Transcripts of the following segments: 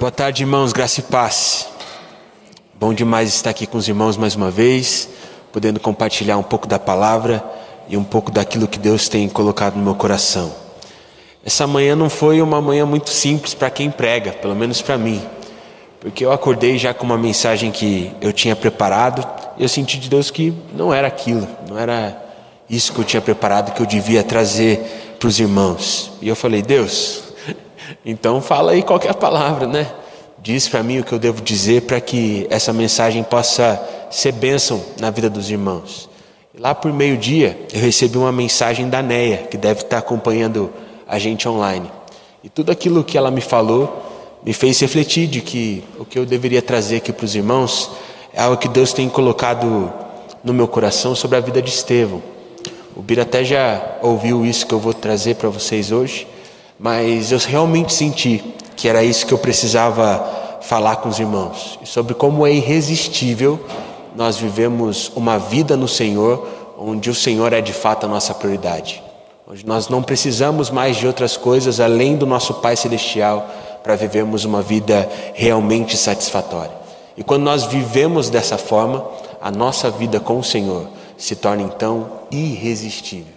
Boa tarde, irmãos, graça e paz. Bom demais estar aqui com os irmãos mais uma vez, podendo compartilhar um pouco da palavra e um pouco daquilo que Deus tem colocado no meu coração. Essa manhã não foi uma manhã muito simples para quem prega, pelo menos para mim, porque eu acordei já com uma mensagem que eu tinha preparado e eu senti de Deus que não era aquilo, não era isso que eu tinha preparado que eu devia trazer para os irmãos. E eu falei, Deus, então fala aí qualquer palavra, né? Diz para mim o que eu devo dizer para que essa mensagem possa ser bênção na vida dos irmãos. Lá por meio-dia eu recebi uma mensagem da Neia, que deve estar acompanhando a gente online. E tudo aquilo que ela me falou me fez refletir de que o que eu deveria trazer aqui para os irmãos é algo que Deus tem colocado no meu coração sobre a vida de Estevão. O Bira até já ouviu isso que eu vou trazer para vocês hoje mas eu realmente senti que era isso que eu precisava falar com os irmãos sobre como é irresistível nós vivemos uma vida no Senhor onde o Senhor é de fato a nossa prioridade, onde nós não precisamos mais de outras coisas além do nosso Pai Celestial para vivermos uma vida realmente satisfatória. E quando nós vivemos dessa forma, a nossa vida com o Senhor se torna então irresistível.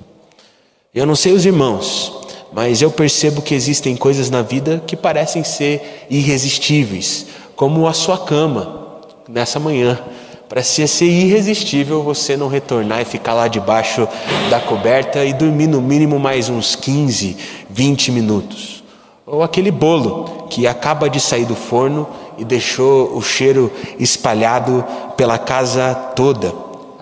Eu não sei os irmãos, mas eu percebo que existem coisas na vida que parecem ser irresistíveis, como a sua cama nessa manhã. Parecia ser irresistível você não retornar e ficar lá debaixo da coberta e dormir no mínimo mais uns 15, 20 minutos. Ou aquele bolo que acaba de sair do forno e deixou o cheiro espalhado pela casa toda.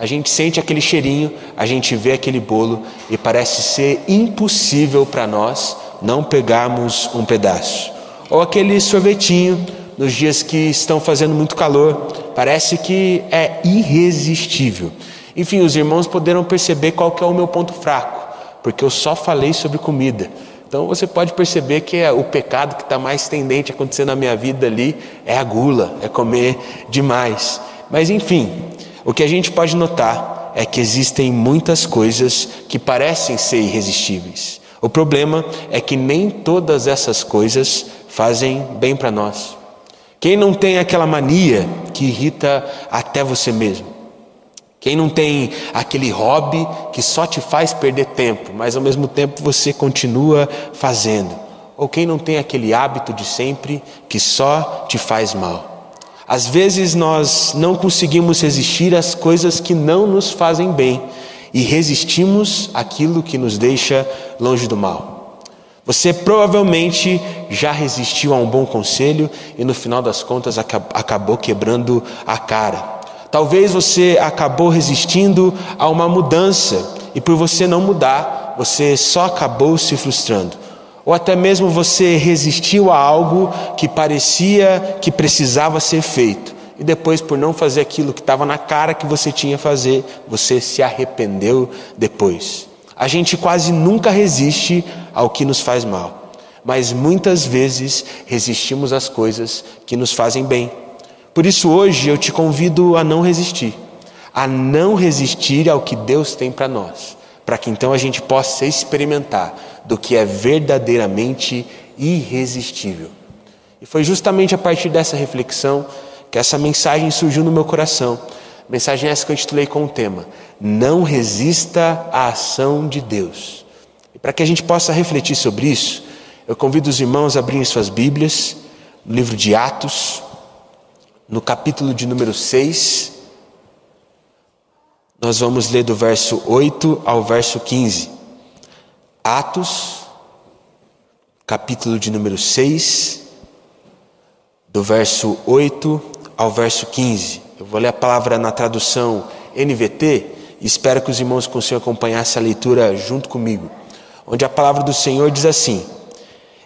A gente sente aquele cheirinho, a gente vê aquele bolo e parece ser impossível para nós não pegarmos um pedaço. Ou aquele sorvetinho nos dias que estão fazendo muito calor, parece que é irresistível. Enfim, os irmãos poderão perceber qual que é o meu ponto fraco, porque eu só falei sobre comida. Então você pode perceber que é o pecado que está mais tendente a acontecer na minha vida ali é a gula, é comer demais. Mas enfim, o que a gente pode notar é que existem muitas coisas que parecem ser irresistíveis. O problema é que nem todas essas coisas fazem bem para nós. Quem não tem aquela mania que irrita até você mesmo? Quem não tem aquele hobby que só te faz perder tempo, mas ao mesmo tempo você continua fazendo? Ou quem não tem aquele hábito de sempre que só te faz mal? Às vezes nós não conseguimos resistir às coisas que não nos fazem bem e resistimos àquilo que nos deixa longe do mal. Você provavelmente já resistiu a um bom conselho e no final das contas acabou quebrando a cara. Talvez você acabou resistindo a uma mudança e por você não mudar, você só acabou se frustrando. Ou até mesmo você resistiu a algo que parecia que precisava ser feito. E depois, por não fazer aquilo que estava na cara que você tinha que fazer, você se arrependeu depois. A gente quase nunca resiste ao que nos faz mal, mas muitas vezes resistimos às coisas que nos fazem bem. Por isso, hoje eu te convido a não resistir, a não resistir ao que Deus tem para nós, para que então a gente possa experimentar do que é verdadeiramente irresistível. E foi justamente a partir dessa reflexão que essa mensagem surgiu no meu coração. Mensagem essa que eu intitulei com o tema: Não resista à ação de Deus. E para que a gente possa refletir sobre isso, eu convido os irmãos a abrirem suas Bíblias no livro de Atos, no capítulo de número 6. Nós vamos ler do verso 8 ao verso 15. Atos, capítulo de número 6, do verso 8 ao verso 15. Eu vou ler a palavra na tradução NVT e espero que os irmãos consigam acompanhar essa leitura junto comigo. Onde a palavra do Senhor diz assim: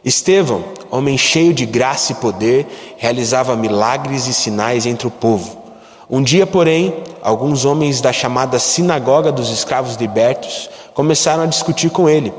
Estevão, homem cheio de graça e poder, realizava milagres e sinais entre o povo. Um dia, porém, alguns homens da chamada Sinagoga dos Escravos Libertos começaram a discutir com ele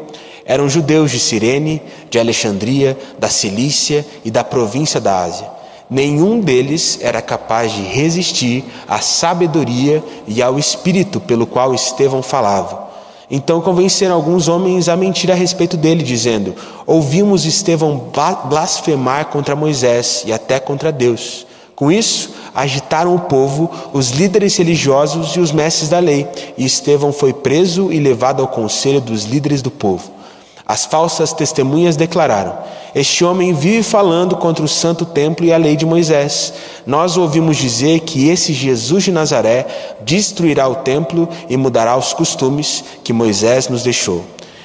eram judeus de Cirene, de Alexandria, da Cilícia e da província da Ásia. Nenhum deles era capaz de resistir à sabedoria e ao espírito pelo qual Estevão falava. Então convenceram alguns homens a mentir a respeito dele, dizendo: Ouvimos Estevão blasfemar contra Moisés e até contra Deus. Com isso, agitaram o povo, os líderes religiosos e os mestres da lei, e Estevão foi preso e levado ao conselho dos líderes do povo. As falsas testemunhas declararam: Este homem vive falando contra o santo templo e a lei de Moisés. Nós ouvimos dizer que esse Jesus de Nazaré destruirá o templo e mudará os costumes que Moisés nos deixou.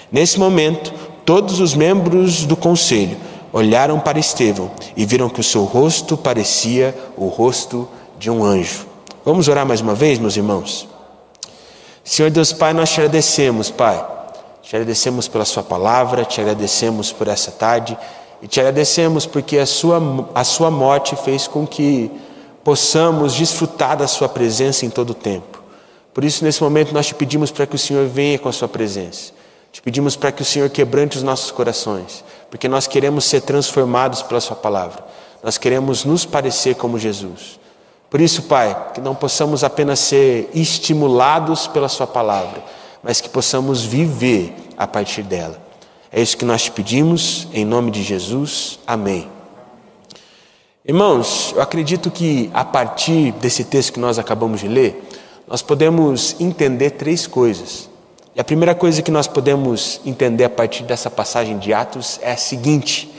Nesse momento, todos os membros do conselho olharam para Estevão e viram que o seu rosto parecia o rosto de um anjo. Vamos orar mais uma vez, meus irmãos? Senhor Deus Pai, nós te agradecemos, Pai. Te agradecemos pela Sua palavra, te agradecemos por essa tarde e te agradecemos porque a sua, a sua morte fez com que possamos desfrutar da Sua presença em todo o tempo. Por isso, nesse momento, nós te pedimos para que o Senhor venha com a Sua presença. Te pedimos para que o Senhor quebrante os nossos corações, porque nós queremos ser transformados pela Sua palavra. Nós queremos nos parecer como Jesus. Por isso, Pai, que não possamos apenas ser estimulados pela Sua palavra, mas que possamos viver a partir dela. É isso que nós te pedimos, em nome de Jesus. Amém. Irmãos, eu acredito que a partir desse texto que nós acabamos de ler, nós podemos entender três coisas. E a primeira coisa que nós podemos entender a partir dessa passagem de Atos é a seguinte: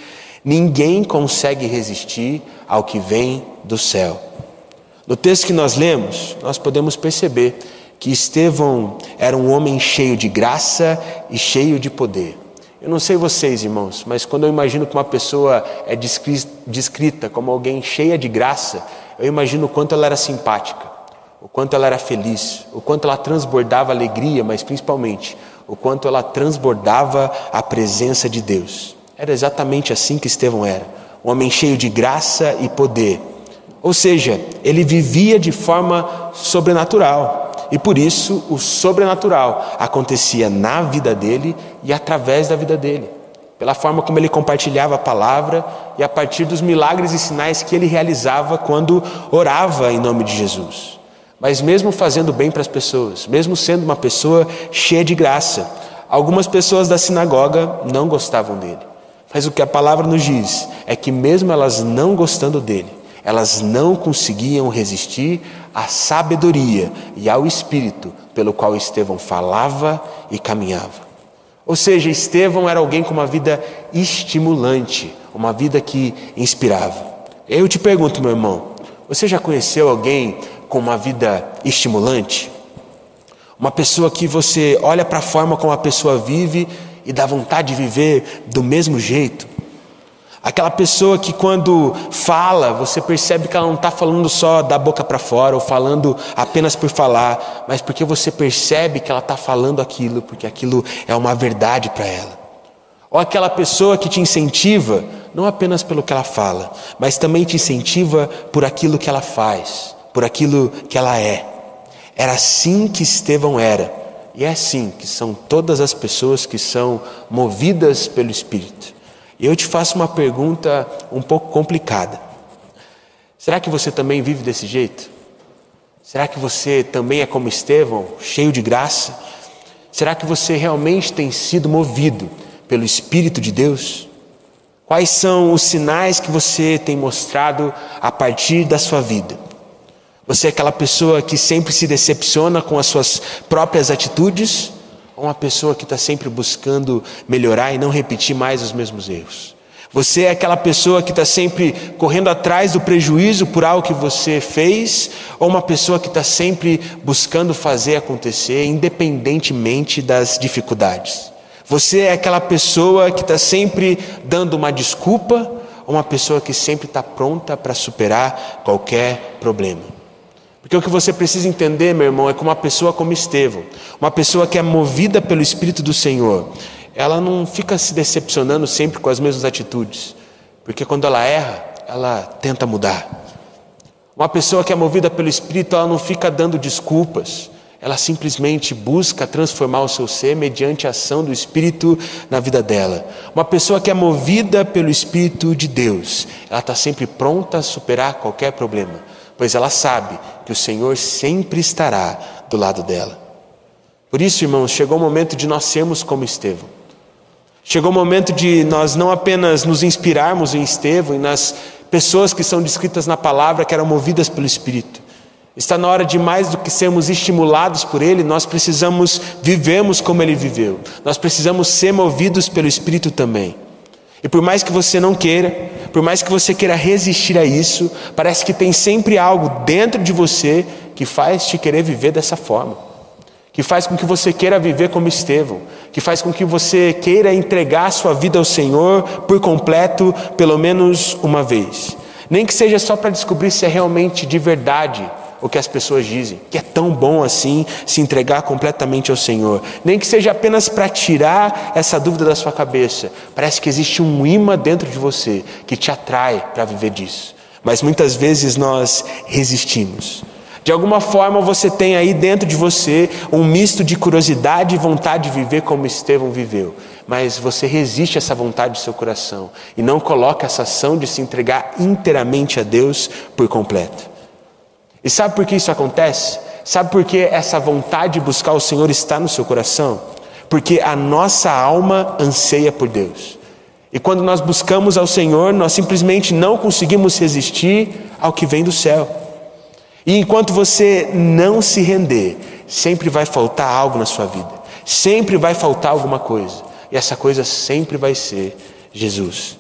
ninguém consegue resistir ao que vem do céu. No texto que nós lemos, nós podemos perceber que Estevão era um homem cheio de graça e cheio de poder. Eu não sei vocês, irmãos, mas quando eu imagino que uma pessoa é descrita como alguém cheia de graça, eu imagino o quanto ela era simpática, o quanto ela era feliz, o quanto ela transbordava alegria, mas principalmente o quanto ela transbordava a presença de Deus. Era exatamente assim que Estevão era, um homem cheio de graça e poder. Ou seja, ele vivia de forma sobrenatural. E por isso o sobrenatural acontecia na vida dele e através da vida dele, pela forma como ele compartilhava a palavra e a partir dos milagres e sinais que ele realizava quando orava em nome de Jesus. Mas mesmo fazendo bem para as pessoas, mesmo sendo uma pessoa cheia de graça, algumas pessoas da sinagoga não gostavam dele. Mas o que a palavra nos diz é que mesmo elas não gostando dele, elas não conseguiam resistir à sabedoria e ao espírito pelo qual Estevão falava e caminhava. Ou seja, Estevão era alguém com uma vida estimulante, uma vida que inspirava. Eu te pergunto, meu irmão, você já conheceu alguém com uma vida estimulante? Uma pessoa que você olha para a forma como a pessoa vive e dá vontade de viver do mesmo jeito? Aquela pessoa que quando fala, você percebe que ela não está falando só da boca para fora, ou falando apenas por falar, mas porque você percebe que ela está falando aquilo, porque aquilo é uma verdade para ela. Ou aquela pessoa que te incentiva, não apenas pelo que ela fala, mas também te incentiva por aquilo que ela faz, por aquilo que ela é. Era assim que Estevão era, e é assim que são todas as pessoas que são movidas pelo Espírito. Eu te faço uma pergunta um pouco complicada. Será que você também vive desse jeito? Será que você também é como Estevão, cheio de graça? Será que você realmente tem sido movido pelo Espírito de Deus? Quais são os sinais que você tem mostrado a partir da sua vida? Você é aquela pessoa que sempre se decepciona com as suas próprias atitudes? ou uma pessoa que está sempre buscando melhorar e não repetir mais os mesmos erros. Você é aquela pessoa que está sempre correndo atrás do prejuízo por algo que você fez, ou uma pessoa que está sempre buscando fazer acontecer, independentemente das dificuldades. Você é aquela pessoa que está sempre dando uma desculpa, ou uma pessoa que sempre está pronta para superar qualquer problema. Porque o que você precisa entender, meu irmão, é que uma pessoa como Estevão, uma pessoa que é movida pelo Espírito do Senhor, ela não fica se decepcionando sempre com as mesmas atitudes, porque quando ela erra, ela tenta mudar. Uma pessoa que é movida pelo Espírito, ela não fica dando desculpas, ela simplesmente busca transformar o seu ser mediante a ação do Espírito na vida dela. Uma pessoa que é movida pelo Espírito de Deus, ela está sempre pronta a superar qualquer problema pois ela sabe que o Senhor sempre estará do lado dela. Por isso, irmãos, chegou o momento de nós sermos como Estevão. Chegou o momento de nós não apenas nos inspirarmos em Estevão e nas pessoas que são descritas na palavra que eram movidas pelo Espírito. Está na hora de mais do que sermos estimulados por Ele, nós precisamos vivermos como Ele viveu. Nós precisamos ser movidos pelo Espírito também. E por mais que você não queira, por mais que você queira resistir a isso, parece que tem sempre algo dentro de você que faz te querer viver dessa forma, que faz com que você queira viver como Estevão, que faz com que você queira entregar sua vida ao Senhor por completo, pelo menos uma vez. Nem que seja só para descobrir se é realmente de verdade o que as pessoas dizem, que é tão bom assim se entregar completamente ao Senhor. Nem que seja apenas para tirar essa dúvida da sua cabeça. Parece que existe um imã dentro de você que te atrai para viver disso. Mas muitas vezes nós resistimos. De alguma forma você tem aí dentro de você um misto de curiosidade e vontade de viver como Estevão viveu. Mas você resiste a essa vontade do seu coração e não coloca essa ação de se entregar inteiramente a Deus por completo. E sabe por que isso acontece? Sabe por que essa vontade de buscar o Senhor está no seu coração? Porque a nossa alma anseia por Deus. E quando nós buscamos ao Senhor, nós simplesmente não conseguimos resistir ao que vem do céu. E enquanto você não se render, sempre vai faltar algo na sua vida. Sempre vai faltar alguma coisa. E essa coisa sempre vai ser Jesus.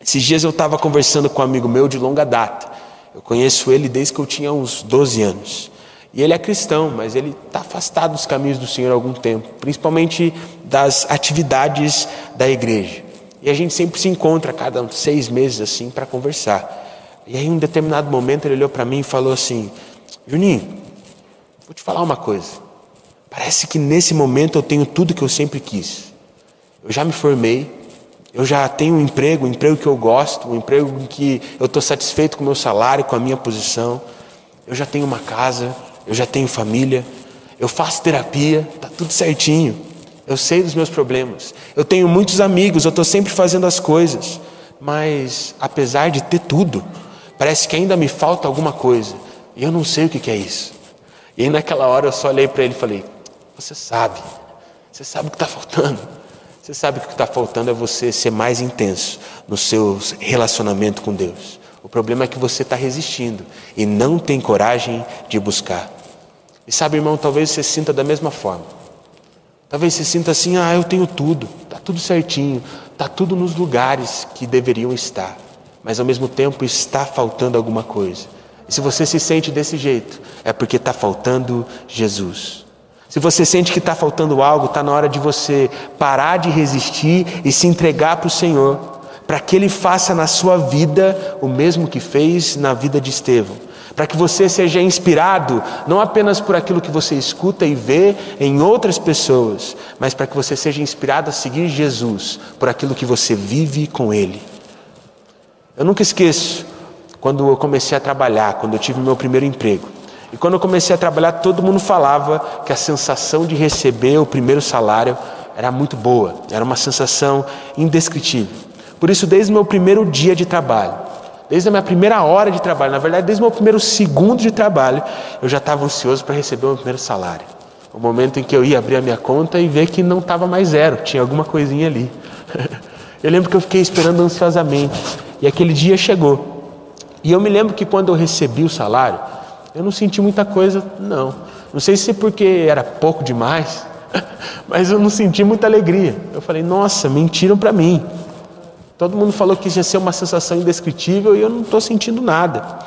Esses dias eu estava conversando com um amigo meu de longa data. Eu conheço ele desde que eu tinha uns 12 anos. E ele é cristão, mas ele está afastado dos caminhos do Senhor há algum tempo, principalmente das atividades da igreja. E a gente sempre se encontra cada seis meses assim para conversar. E aí, em um determinado momento, ele olhou para mim e falou assim: Juninho, vou te falar uma coisa. Parece que nesse momento eu tenho tudo que eu sempre quis. Eu já me formei, eu já tenho um emprego, um emprego que eu gosto, um emprego em que eu estou satisfeito com o meu salário, com a minha posição. Eu já tenho uma casa, eu já tenho família, eu faço terapia, está tudo certinho. Eu sei dos meus problemas. Eu tenho muitos amigos, eu estou sempre fazendo as coisas. Mas, apesar de ter tudo, parece que ainda me falta alguma coisa. E eu não sei o que, que é isso. E aí, naquela hora, eu só olhei para ele e falei: Você sabe, você sabe o que está faltando. Você sabe que o que está faltando é você ser mais intenso no seu relacionamento com Deus. O problema é que você está resistindo e não tem coragem de buscar. E sabe, irmão, talvez você sinta da mesma forma. Talvez você sinta assim: ah, eu tenho tudo, está tudo certinho, está tudo nos lugares que deveriam estar, mas ao mesmo tempo está faltando alguma coisa. E se você se sente desse jeito, é porque está faltando Jesus. Se você sente que está faltando algo, está na hora de você parar de resistir e se entregar para o Senhor, para que Ele faça na sua vida o mesmo que fez na vida de Estevão. Para que você seja inspirado não apenas por aquilo que você escuta e vê em outras pessoas, mas para que você seja inspirado a seguir Jesus por aquilo que você vive com Ele. Eu nunca esqueço quando eu comecei a trabalhar, quando eu tive meu primeiro emprego. E quando eu comecei a trabalhar, todo mundo falava que a sensação de receber o primeiro salário era muito boa, era uma sensação indescritível. Por isso, desde o meu primeiro dia de trabalho, desde a minha primeira hora de trabalho, na verdade, desde o meu primeiro segundo de trabalho, eu já estava ansioso para receber o meu primeiro salário. O momento em que eu ia abrir a minha conta e ver que não estava mais zero, tinha alguma coisinha ali. eu lembro que eu fiquei esperando ansiosamente, e aquele dia chegou. E eu me lembro que quando eu recebi o salário, eu não senti muita coisa, não. Não sei se porque era pouco demais, mas eu não senti muita alegria. Eu falei, nossa, mentiram para mim. Todo mundo falou que ia ser uma sensação indescritível e eu não estou sentindo nada.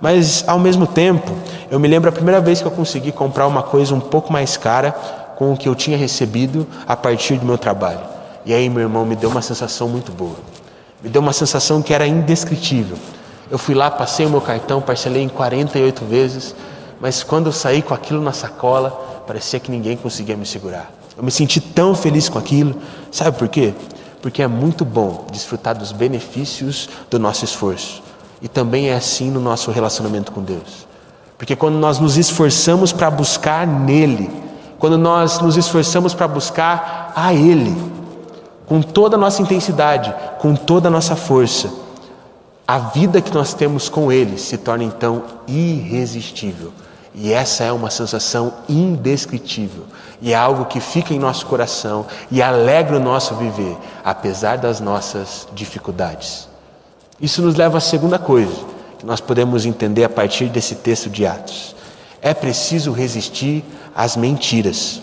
Mas ao mesmo tempo, eu me lembro a primeira vez que eu consegui comprar uma coisa um pouco mais cara com o que eu tinha recebido a partir do meu trabalho. E aí, meu irmão, me deu uma sensação muito boa. Me deu uma sensação que era indescritível. Eu fui lá, passei o meu cartão, parcelei em 48 vezes, mas quando eu saí com aquilo na sacola, parecia que ninguém conseguia me segurar. Eu me senti tão feliz com aquilo. Sabe por quê? Porque é muito bom desfrutar dos benefícios do nosso esforço. E também é assim no nosso relacionamento com Deus. Porque quando nós nos esforçamos para buscar nele, quando nós nos esforçamos para buscar a Ele, com toda a nossa intensidade, com toda a nossa força, a vida que nós temos com Ele se torna então irresistível. E essa é uma sensação indescritível. E é algo que fica em nosso coração e alegra o nosso viver, apesar das nossas dificuldades. Isso nos leva à segunda coisa que nós podemos entender a partir desse texto de Atos. É preciso resistir às mentiras.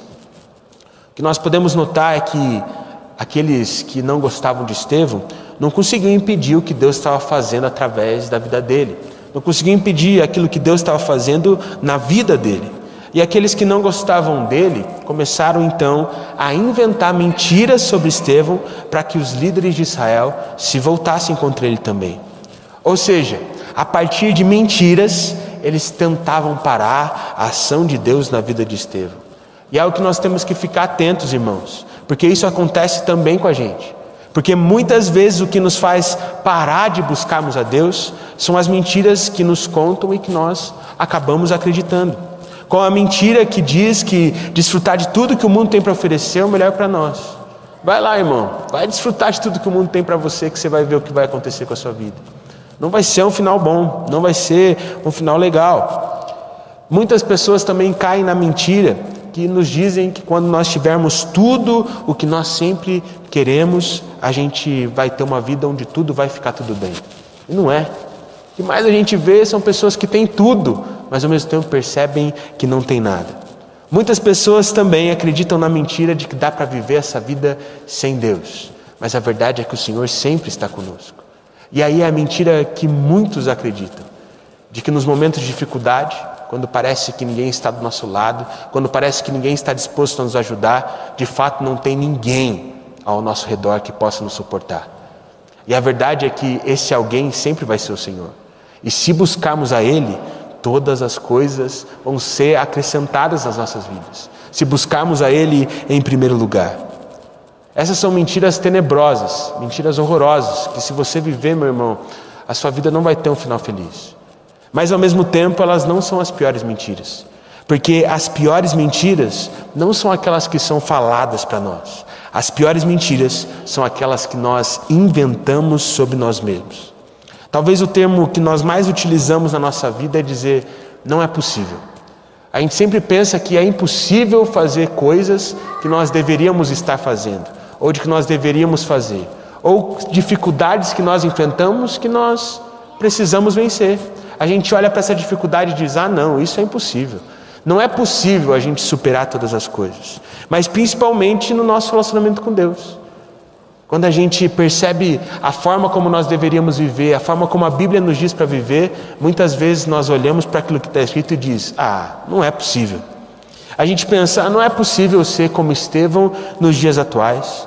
O que nós podemos notar é que aqueles que não gostavam de Estevão não conseguiam impedir o que Deus estava fazendo através da vida dele, não conseguiam impedir aquilo que Deus estava fazendo na vida dele. E aqueles que não gostavam dele começaram então a inventar mentiras sobre Estevão para que os líderes de Israel se voltassem contra ele também. Ou seja, a partir de mentiras, eles tentavam parar a ação de Deus na vida de Estevão. E é o que nós temos que ficar atentos, irmãos, porque isso acontece também com a gente. Porque muitas vezes o que nos faz parar de buscarmos a Deus são as mentiras que nos contam e que nós acabamos acreditando. Com a mentira que diz que desfrutar de tudo que o mundo tem para oferecer é o melhor para nós. Vai lá, irmão, vai desfrutar de tudo que o mundo tem para você, que você vai ver o que vai acontecer com a sua vida. Não vai ser um final bom, não vai ser um final legal. Muitas pessoas também caem na mentira que nos dizem que quando nós tivermos tudo o que nós sempre queremos, a gente vai ter uma vida onde tudo vai ficar tudo bem. E não é. O que mais a gente vê são pessoas que têm tudo, mas ao mesmo tempo percebem que não tem nada. Muitas pessoas também acreditam na mentira de que dá para viver essa vida sem Deus, mas a verdade é que o Senhor sempre está conosco. E aí é a mentira que muitos acreditam, de que nos momentos de dificuldade, quando parece que ninguém está do nosso lado, quando parece que ninguém está disposto a nos ajudar, de fato não tem ninguém ao nosso redor que possa nos suportar. E a verdade é que esse alguém sempre vai ser o Senhor. E se buscarmos a Ele, todas as coisas vão ser acrescentadas às nossas vidas. Se buscarmos a Ele em primeiro lugar. Essas são mentiras tenebrosas, mentiras horrorosas, que se você viver, meu irmão, a sua vida não vai ter um final feliz. Mas ao mesmo tempo, elas não são as piores mentiras. Porque as piores mentiras não são aquelas que são faladas para nós. As piores mentiras são aquelas que nós inventamos sobre nós mesmos. Talvez o termo que nós mais utilizamos na nossa vida é dizer não é possível. A gente sempre pensa que é impossível fazer coisas que nós deveríamos estar fazendo, ou de que nós deveríamos fazer, ou dificuldades que nós enfrentamos que nós precisamos vencer a gente olha para essa dificuldade e diz: ah, não, isso é impossível. Não é possível a gente superar todas as coisas, mas principalmente no nosso relacionamento com Deus. Quando a gente percebe a forma como nós deveríamos viver, a forma como a Bíblia nos diz para viver, muitas vezes nós olhamos para aquilo que está escrito e diz: ah, não é possível. A gente pensa: ah, não é possível ser como Estevão nos dias atuais.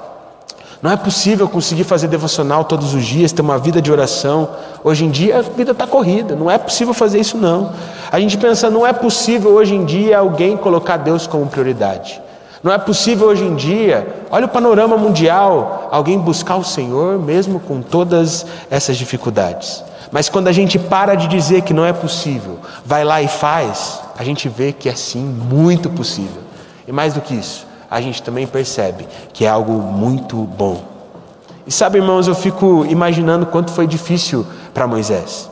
Não é possível conseguir fazer devocional todos os dias, ter uma vida de oração. Hoje em dia a vida está corrida, não é possível fazer isso não. A gente pensa, não é possível hoje em dia alguém colocar Deus como prioridade. Não é possível hoje em dia, olha o panorama mundial, alguém buscar o Senhor mesmo com todas essas dificuldades. Mas quando a gente para de dizer que não é possível, vai lá e faz, a gente vê que é sim muito possível. E mais do que isso, a gente também percebe que é algo muito bom. E sabe, irmãos, eu fico imaginando quanto foi difícil para Moisés.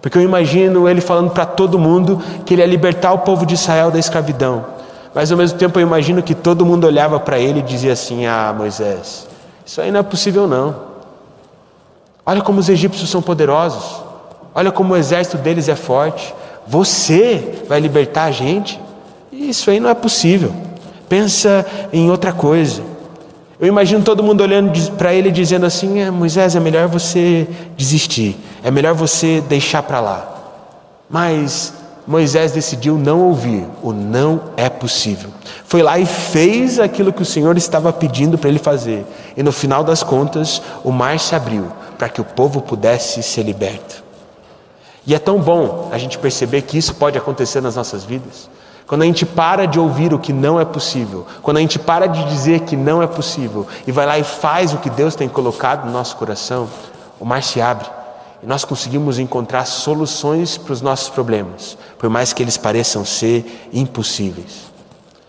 Porque eu imagino ele falando para todo mundo que ele ia libertar o povo de Israel da escravidão. Mas ao mesmo tempo eu imagino que todo mundo olhava para ele e dizia assim: Ah, Moisés, isso aí não é possível não. Olha como os egípcios são poderosos. Olha como o exército deles é forte. Você vai libertar a gente? Isso aí não é possível pensa em outra coisa. Eu imagino todo mundo olhando para ele dizendo assim: é, Moisés, é melhor você desistir, é melhor você deixar para lá. Mas Moisés decidiu não ouvir, o não é possível. Foi lá e fez aquilo que o Senhor estava pedindo para ele fazer. E no final das contas, o mar se abriu para que o povo pudesse ser liberto. E é tão bom a gente perceber que isso pode acontecer nas nossas vidas. Quando a gente para de ouvir o que não é possível, quando a gente para de dizer que não é possível e vai lá e faz o que Deus tem colocado no nosso coração, o mar se abre e nós conseguimos encontrar soluções para os nossos problemas, por mais que eles pareçam ser impossíveis.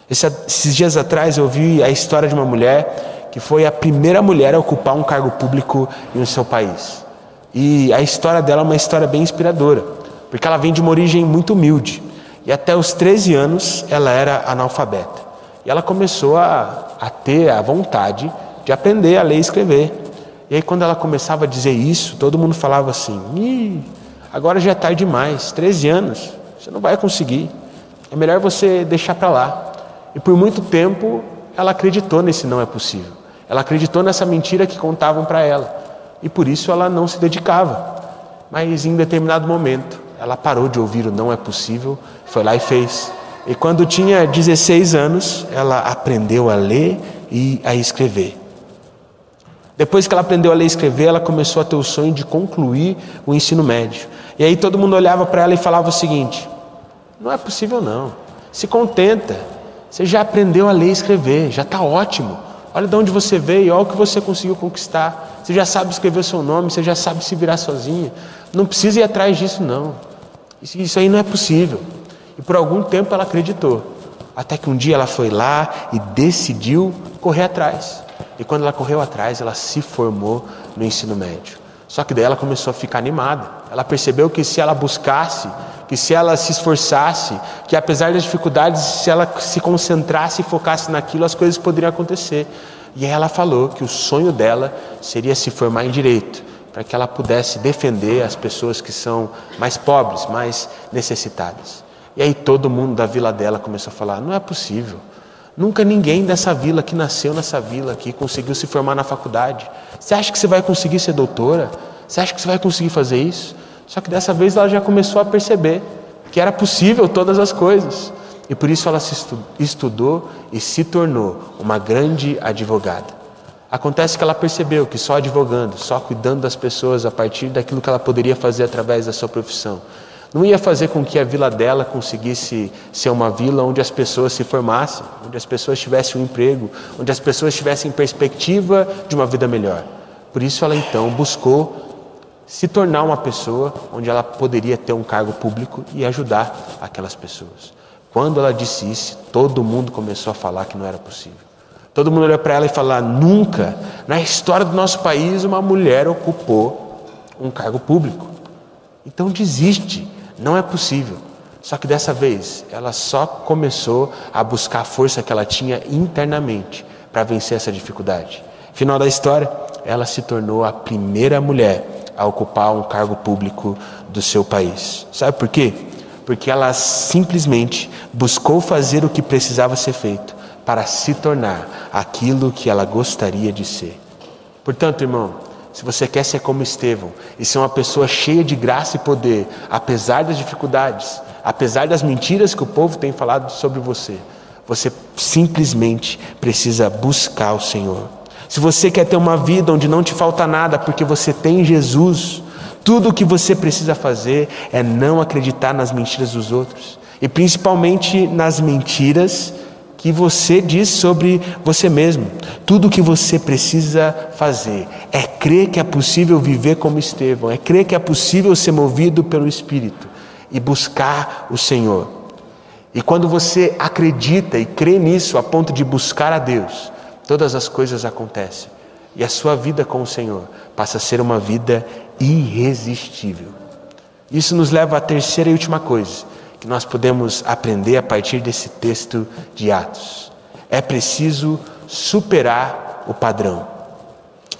Esses dias atrás eu ouvi a história de uma mulher que foi a primeira mulher a ocupar um cargo público em seu país. E a história dela é uma história bem inspiradora, porque ela vem de uma origem muito humilde. E até os 13 anos ela era analfabeta. E ela começou a, a ter a vontade de aprender a ler e escrever. E aí, quando ela começava a dizer isso, todo mundo falava assim: agora já é tarde demais, 13 anos, você não vai conseguir. É melhor você deixar para lá. E por muito tempo ela acreditou nesse não é possível. Ela acreditou nessa mentira que contavam para ela. E por isso ela não se dedicava. Mas em determinado momento, ela parou de ouvir o não é possível, foi lá e fez. E quando tinha 16 anos, ela aprendeu a ler e a escrever. Depois que ela aprendeu a ler e escrever, ela começou a ter o sonho de concluir o ensino médio. E aí todo mundo olhava para ela e falava o seguinte: não é possível não. Se contenta. Você já aprendeu a ler e escrever, já está ótimo. Olha de onde você veio, olha o que você conseguiu conquistar. Você já sabe escrever o seu nome, você já sabe se virar sozinha. Não precisa ir atrás disso, não. Isso aí não é possível. E por algum tempo ela acreditou. Até que um dia ela foi lá e decidiu correr atrás. E quando ela correu atrás, ela se formou no ensino médio. Só que daí ela começou a ficar animada. Ela percebeu que se ela buscasse, que se ela se esforçasse, que apesar das dificuldades, se ela se concentrasse e focasse naquilo, as coisas poderiam acontecer. E ela falou que o sonho dela seria se formar em direito, para que ela pudesse defender as pessoas que são mais pobres, mais necessitadas. E aí todo mundo da vila dela começou a falar: não é possível. Nunca ninguém dessa vila que nasceu nessa vila aqui conseguiu se formar na faculdade. Você acha que você vai conseguir ser doutora? Você acha que você vai conseguir fazer isso? Só que dessa vez ela já começou a perceber que era possível todas as coisas. E por isso ela se estudou e se tornou uma grande advogada. Acontece que ela percebeu que só advogando, só cuidando das pessoas a partir daquilo que ela poderia fazer através da sua profissão, não ia fazer com que a vila dela conseguisse ser uma vila onde as pessoas se formassem, onde as pessoas tivessem um emprego, onde as pessoas tivessem perspectiva de uma vida melhor. Por isso ela então buscou se tornar uma pessoa onde ela poderia ter um cargo público e ajudar aquelas pessoas. Quando ela disse isso, todo mundo começou a falar que não era possível. Todo mundo olhou para ela e falou: nunca na história do nosso país uma mulher ocupou um cargo público. Então desiste. Não é possível. Só que dessa vez ela só começou a buscar a força que ela tinha internamente para vencer essa dificuldade. Final da história, ela se tornou a primeira mulher a ocupar um cargo público do seu país. Sabe por quê? Porque ela simplesmente buscou fazer o que precisava ser feito para se tornar aquilo que ela gostaria de ser. Portanto, irmão, se você quer ser como Estevão e ser uma pessoa cheia de graça e poder, apesar das dificuldades, apesar das mentiras que o povo tem falado sobre você, você simplesmente precisa buscar o Senhor. Se você quer ter uma vida onde não te falta nada porque você tem Jesus, tudo o que você precisa fazer é não acreditar nas mentiras dos outros e principalmente nas mentiras que você diz sobre você mesmo. Tudo o que você precisa fazer é crer que é possível viver como Estevão, é crer que é possível ser movido pelo Espírito e buscar o Senhor. E quando você acredita e crê nisso a ponto de buscar a Deus, todas as coisas acontecem. E a sua vida com o Senhor passa a ser uma vida irresistível. Isso nos leva à terceira e última coisa que nós podemos aprender a partir desse texto de Atos. É preciso superar o padrão.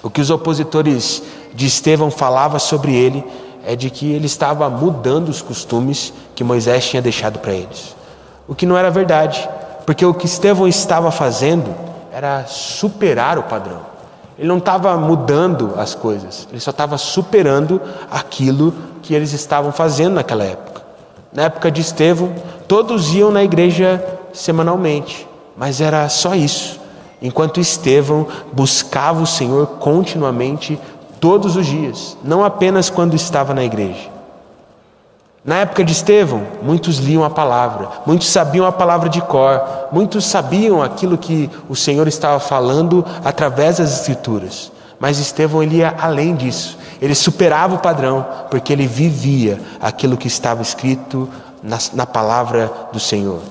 O que os opositores de Estevão falavam sobre ele é de que ele estava mudando os costumes que Moisés tinha deixado para eles. O que não era verdade, porque o que Estevão estava fazendo era superar o padrão. Ele não estava mudando as coisas, ele só estava superando aquilo que eles estavam fazendo naquela época. Na época de Estevão, todos iam na igreja semanalmente, mas era só isso. Enquanto Estevão buscava o Senhor continuamente, todos os dias, não apenas quando estava na igreja. Na época de Estevão, muitos liam a palavra, muitos sabiam a palavra de cor, muitos sabiam aquilo que o Senhor estava falando através das Escrituras. Mas Estevão ele ia além disso. Ele superava o padrão, porque ele vivia aquilo que estava escrito na, na palavra do Senhor.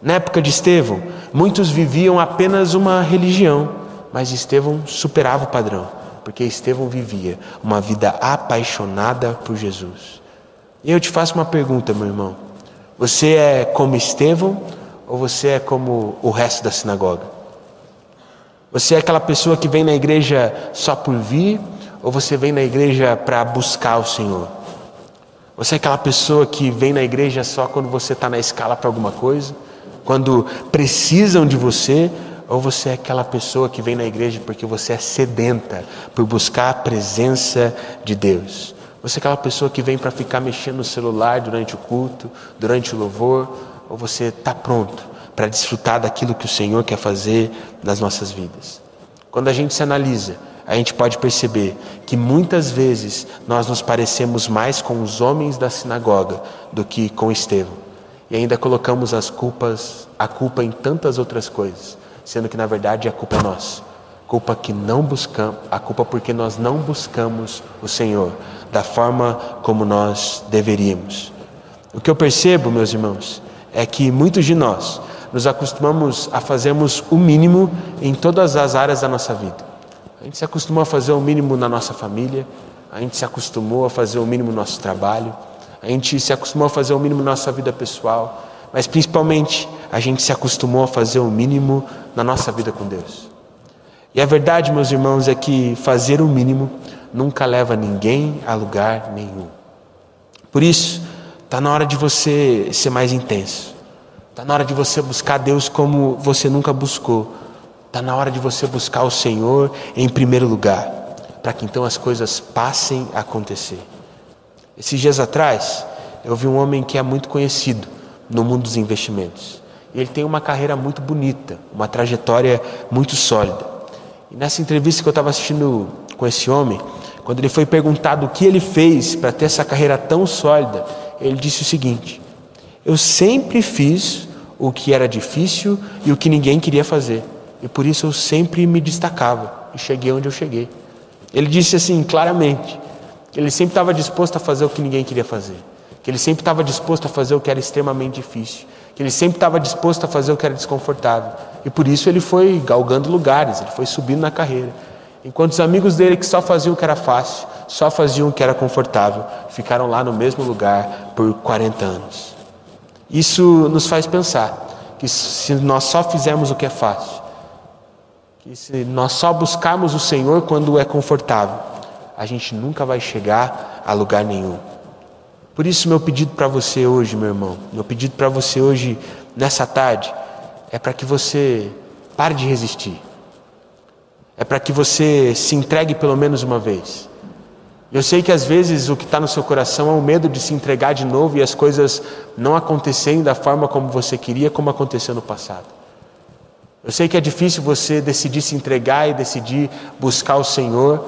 Na época de Estevão, muitos viviam apenas uma religião, mas Estevão superava o padrão, porque Estevão vivia uma vida apaixonada por Jesus. E eu te faço uma pergunta, meu irmão: Você é como Estevão ou você é como o resto da sinagoga? Você é aquela pessoa que vem na igreja só por vir ou você vem na igreja para buscar o Senhor? Você é aquela pessoa que vem na igreja só quando você está na escala para alguma coisa? Quando precisam de você? Ou você é aquela pessoa que vem na igreja porque você é sedenta por buscar a presença de Deus? Você é aquela pessoa que vem para ficar mexendo no celular durante o culto, durante o louvor? Ou você está pronto para desfrutar daquilo que o Senhor quer fazer nas nossas vidas. Quando a gente se analisa, a gente pode perceber que muitas vezes nós nos parecemos mais com os homens da sinagoga do que com Estevão. E ainda colocamos as culpas, a culpa em tantas outras coisas, sendo que na verdade a culpa é nossa. Culpa que não buscamos, a culpa porque nós não buscamos o Senhor da forma como nós deveríamos. O que eu percebo, meus irmãos, é que muitos de nós nos acostumamos a fazermos o mínimo em todas as áreas da nossa vida. A gente se acostumou a fazer o mínimo na nossa família, a gente se acostumou a fazer o mínimo no nosso trabalho, a gente se acostumou a fazer o mínimo na nossa vida pessoal, mas principalmente a gente se acostumou a fazer o mínimo na nossa vida com Deus. E a verdade, meus irmãos, é que fazer o mínimo nunca leva ninguém a lugar nenhum. Por isso, está na hora de você ser mais intenso. Está na hora de você buscar Deus como você nunca buscou. Está na hora de você buscar o Senhor em primeiro lugar, para que então as coisas passem a acontecer. Esses dias atrás, eu vi um homem que é muito conhecido no mundo dos investimentos. Ele tem uma carreira muito bonita, uma trajetória muito sólida. E nessa entrevista que eu estava assistindo com esse homem, quando ele foi perguntado o que ele fez para ter essa carreira tão sólida, ele disse o seguinte: eu sempre fiz o que era difícil e o que ninguém queria fazer. E por isso eu sempre me destacava e cheguei onde eu cheguei. Ele disse assim claramente: que ele sempre estava disposto a fazer o que ninguém queria fazer, que ele sempre estava disposto a fazer o que era extremamente difícil, que ele sempre estava disposto a fazer o que era desconfortável. E por isso ele foi galgando lugares, ele foi subindo na carreira. Enquanto os amigos dele que só faziam o que era fácil, só faziam o que era confortável, ficaram lá no mesmo lugar por 40 anos. Isso nos faz pensar que se nós só fizermos o que é fácil, que se nós só buscarmos o Senhor quando é confortável, a gente nunca vai chegar a lugar nenhum. Por isso, meu pedido para você hoje, meu irmão, meu pedido para você hoje, nessa tarde, é para que você pare de resistir. É para que você se entregue pelo menos uma vez. Eu sei que às vezes o que está no seu coração é o medo de se entregar de novo e as coisas não acontecerem da forma como você queria, como aconteceu no passado. Eu sei que é difícil você decidir se entregar e decidir buscar o Senhor,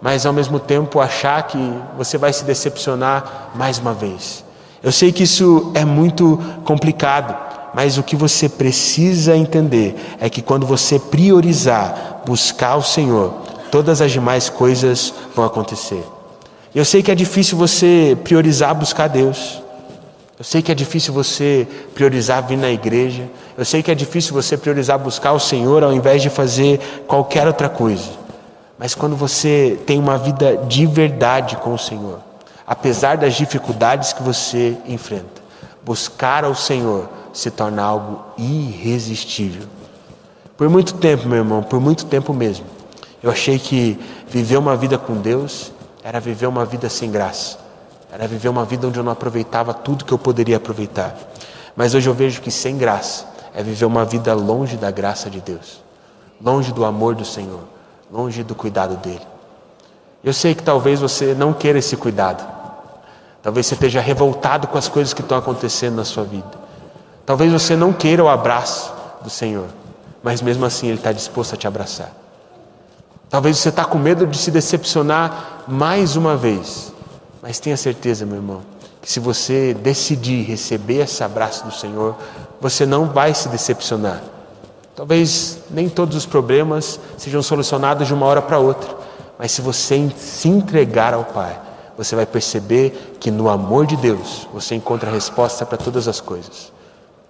mas ao mesmo tempo achar que você vai se decepcionar mais uma vez. Eu sei que isso é muito complicado, mas o que você precisa entender é que quando você priorizar buscar o Senhor, todas as demais coisas vão acontecer. Eu sei que é difícil você priorizar buscar Deus. Eu sei que é difícil você priorizar vir na igreja. Eu sei que é difícil você priorizar buscar o Senhor ao invés de fazer qualquer outra coisa. Mas quando você tem uma vida de verdade com o Senhor, apesar das dificuldades que você enfrenta, buscar ao Senhor se torna algo irresistível. Por muito tempo, meu irmão, por muito tempo mesmo, eu achei que viver uma vida com Deus era viver uma vida sem graça, era viver uma vida onde eu não aproveitava tudo que eu poderia aproveitar. Mas hoje eu vejo que sem graça é viver uma vida longe da graça de Deus, longe do amor do Senhor, longe do cuidado dele. Eu sei que talvez você não queira esse cuidado, talvez você esteja revoltado com as coisas que estão acontecendo na sua vida, talvez você não queira o abraço do Senhor, mas mesmo assim Ele está disposto a te abraçar. Talvez você está com medo de se decepcionar mais uma vez. Mas tenha certeza, meu irmão, que se você decidir receber esse abraço do Senhor, você não vai se decepcionar. Talvez nem todos os problemas sejam solucionados de uma hora para outra, mas se você se entregar ao Pai, você vai perceber que no amor de Deus você encontra a resposta para todas as coisas.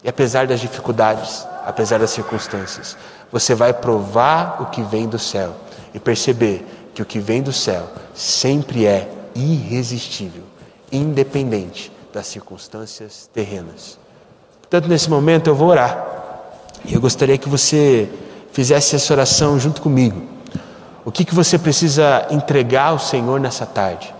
E apesar das dificuldades, apesar das circunstâncias, você vai provar o que vem do céu e perceber que o que vem do céu sempre é irresistível, independente das circunstâncias terrenas. Portanto, nesse momento eu vou orar. E eu gostaria que você fizesse essa oração junto comigo. O que, que você precisa entregar ao Senhor nessa tarde?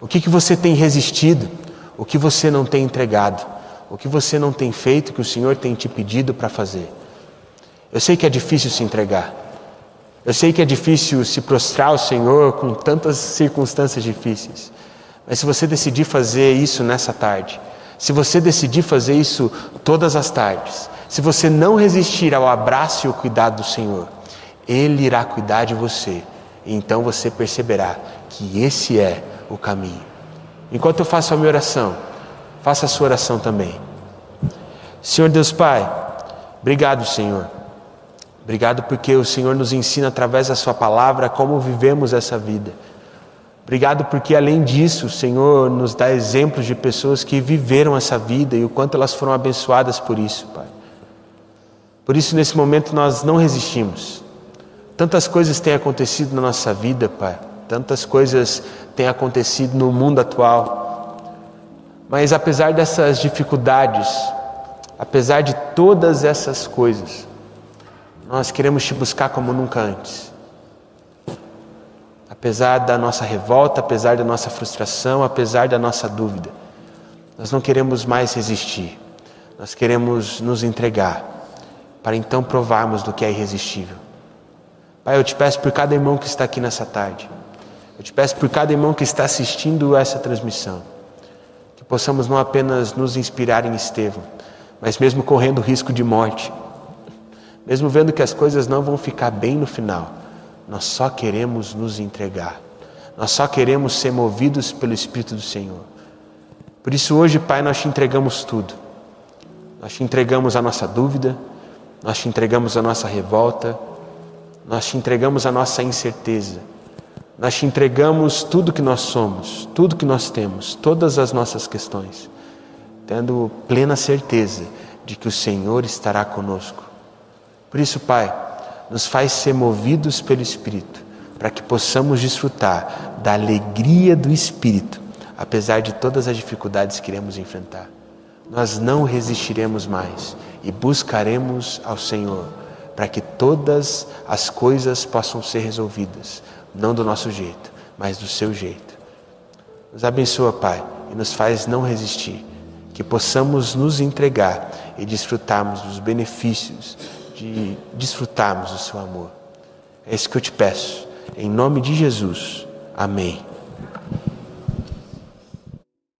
O que, que você tem resistido? O que você não tem entregado? O que você não tem feito que o Senhor tem te pedido para fazer? Eu sei que é difícil se entregar. Eu sei que é difícil se prostrar ao Senhor com tantas circunstâncias difíceis. Mas se você decidir fazer isso nessa tarde, se você decidir fazer isso todas as tardes, se você não resistir ao abraço e ao cuidado do Senhor, Ele irá cuidar de você. E então você perceberá que esse é o caminho. Enquanto eu faço a minha oração, faça a sua oração também. Senhor Deus Pai, obrigado, Senhor. Obrigado porque o Senhor nos ensina através da Sua palavra como vivemos essa vida. Obrigado porque, além disso, o Senhor nos dá exemplos de pessoas que viveram essa vida e o quanto elas foram abençoadas por isso, Pai. Por isso, nesse momento, nós não resistimos. Tantas coisas têm acontecido na nossa vida, Pai. Tantas coisas têm acontecido no mundo atual. Mas, apesar dessas dificuldades, apesar de todas essas coisas, nós queremos te buscar como nunca antes. Apesar da nossa revolta, apesar da nossa frustração, apesar da nossa dúvida, nós não queremos mais resistir. Nós queremos nos entregar para então provarmos do que é irresistível. Pai, eu te peço por cada irmão que está aqui nessa tarde. Eu te peço por cada irmão que está assistindo essa transmissão. Que possamos não apenas nos inspirar em Estevão, mas mesmo correndo risco de morte mesmo vendo que as coisas não vão ficar bem no final, nós só queremos nos entregar, nós só queremos ser movidos pelo Espírito do Senhor. Por isso, hoje, Pai, nós te entregamos tudo. Nós te entregamos a nossa dúvida, nós te entregamos a nossa revolta, nós te entregamos a nossa incerteza, nós te entregamos tudo que nós somos, tudo que nós temos, todas as nossas questões, tendo plena certeza de que o Senhor estará conosco por isso, Pai, nos faz ser movidos pelo Espírito, para que possamos desfrutar da alegria do Espírito, apesar de todas as dificuldades que iremos enfrentar. Nós não resistiremos mais e buscaremos ao Senhor para que todas as coisas possam ser resolvidas, não do nosso jeito, mas do seu jeito. Nos abençoa, Pai, e nos faz não resistir, que possamos nos entregar e desfrutarmos dos benefícios de desfrutarmos do seu amor. É isso que eu te peço. Em nome de Jesus. Amém.